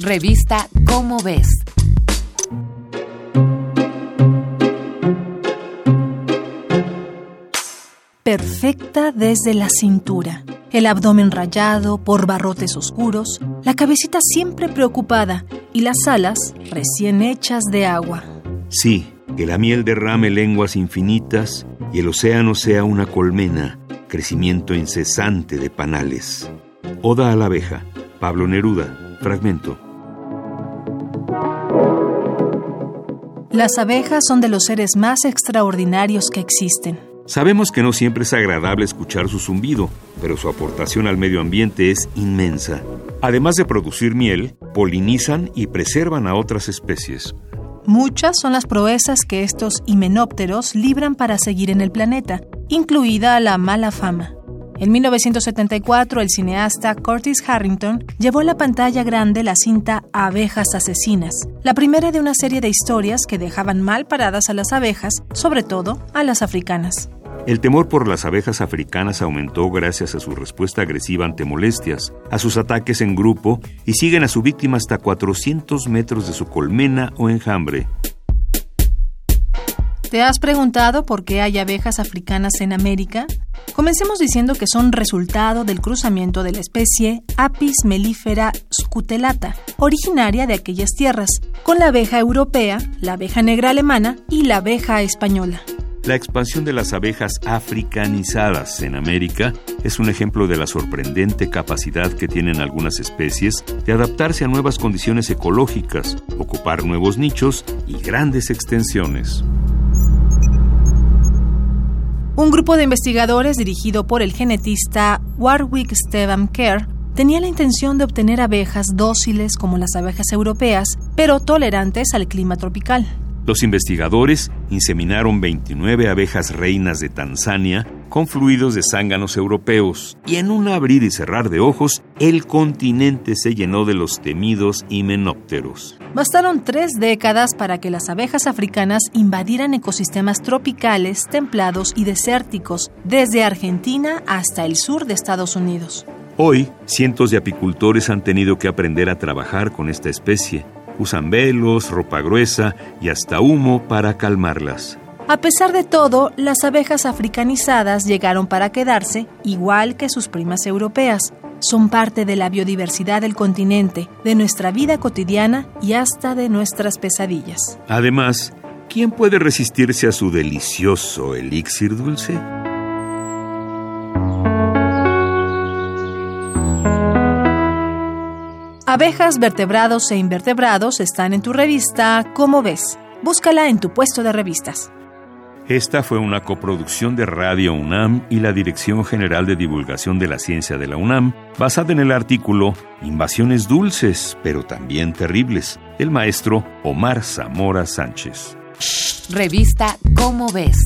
Revista Cómo ves. Perfecta desde la cintura, el abdomen rayado por barrotes oscuros, la cabecita siempre preocupada y las alas recién hechas de agua. Sí, que la miel derrame lenguas infinitas y el océano sea una colmena, crecimiento incesante de panales. Oda a la abeja, Pablo Neruda, fragmento. Las abejas son de los seres más extraordinarios que existen. Sabemos que no siempre es agradable escuchar su zumbido, pero su aportación al medio ambiente es inmensa. Además de producir miel, polinizan y preservan a otras especies. Muchas son las proezas que estos himenópteros libran para seguir en el planeta, incluida la mala fama. En 1974, el cineasta Curtis Harrington llevó a la pantalla grande la cinta Abejas Asesinas, la primera de una serie de historias que dejaban mal paradas a las abejas, sobre todo a las africanas. El temor por las abejas africanas aumentó gracias a su respuesta agresiva ante molestias, a sus ataques en grupo y siguen a su víctima hasta 400 metros de su colmena o enjambre. ¿Te has preguntado por qué hay abejas africanas en América? Comencemos diciendo que son resultado del cruzamiento de la especie Apis mellifera scutelata, originaria de aquellas tierras, con la abeja europea, la abeja negra alemana y la abeja española. La expansión de las abejas africanizadas en América es un ejemplo de la sorprendente capacidad que tienen algunas especies de adaptarse a nuevas condiciones ecológicas, ocupar nuevos nichos y grandes extensiones. Un grupo de investigadores dirigido por el genetista Warwick Stephen Kerr tenía la intención de obtener abejas dóciles como las abejas europeas, pero tolerantes al clima tropical. Los investigadores inseminaron 29 abejas reinas de Tanzania con fluidos de zánganos europeos y en un abrir y cerrar de ojos, el continente se llenó de los temidos himenópteros. Bastaron tres décadas para que las abejas africanas invadieran ecosistemas tropicales, templados y desérticos, desde Argentina hasta el sur de Estados Unidos. Hoy, cientos de apicultores han tenido que aprender a trabajar con esta especie Usan velos, ropa gruesa y hasta humo para calmarlas. A pesar de todo, las abejas africanizadas llegaron para quedarse, igual que sus primas europeas. Son parte de la biodiversidad del continente, de nuestra vida cotidiana y hasta de nuestras pesadillas. Además, ¿quién puede resistirse a su delicioso elixir dulce? Abejas, vertebrados e invertebrados están en tu revista ¿Cómo ves? Búscala en tu puesto de revistas. Esta fue una coproducción de Radio UNAM y la Dirección General de Divulgación de la Ciencia de la UNAM, basada en el artículo Invasiones dulces, pero también terribles, del maestro Omar Zamora Sánchez. Revista ¿Cómo ves?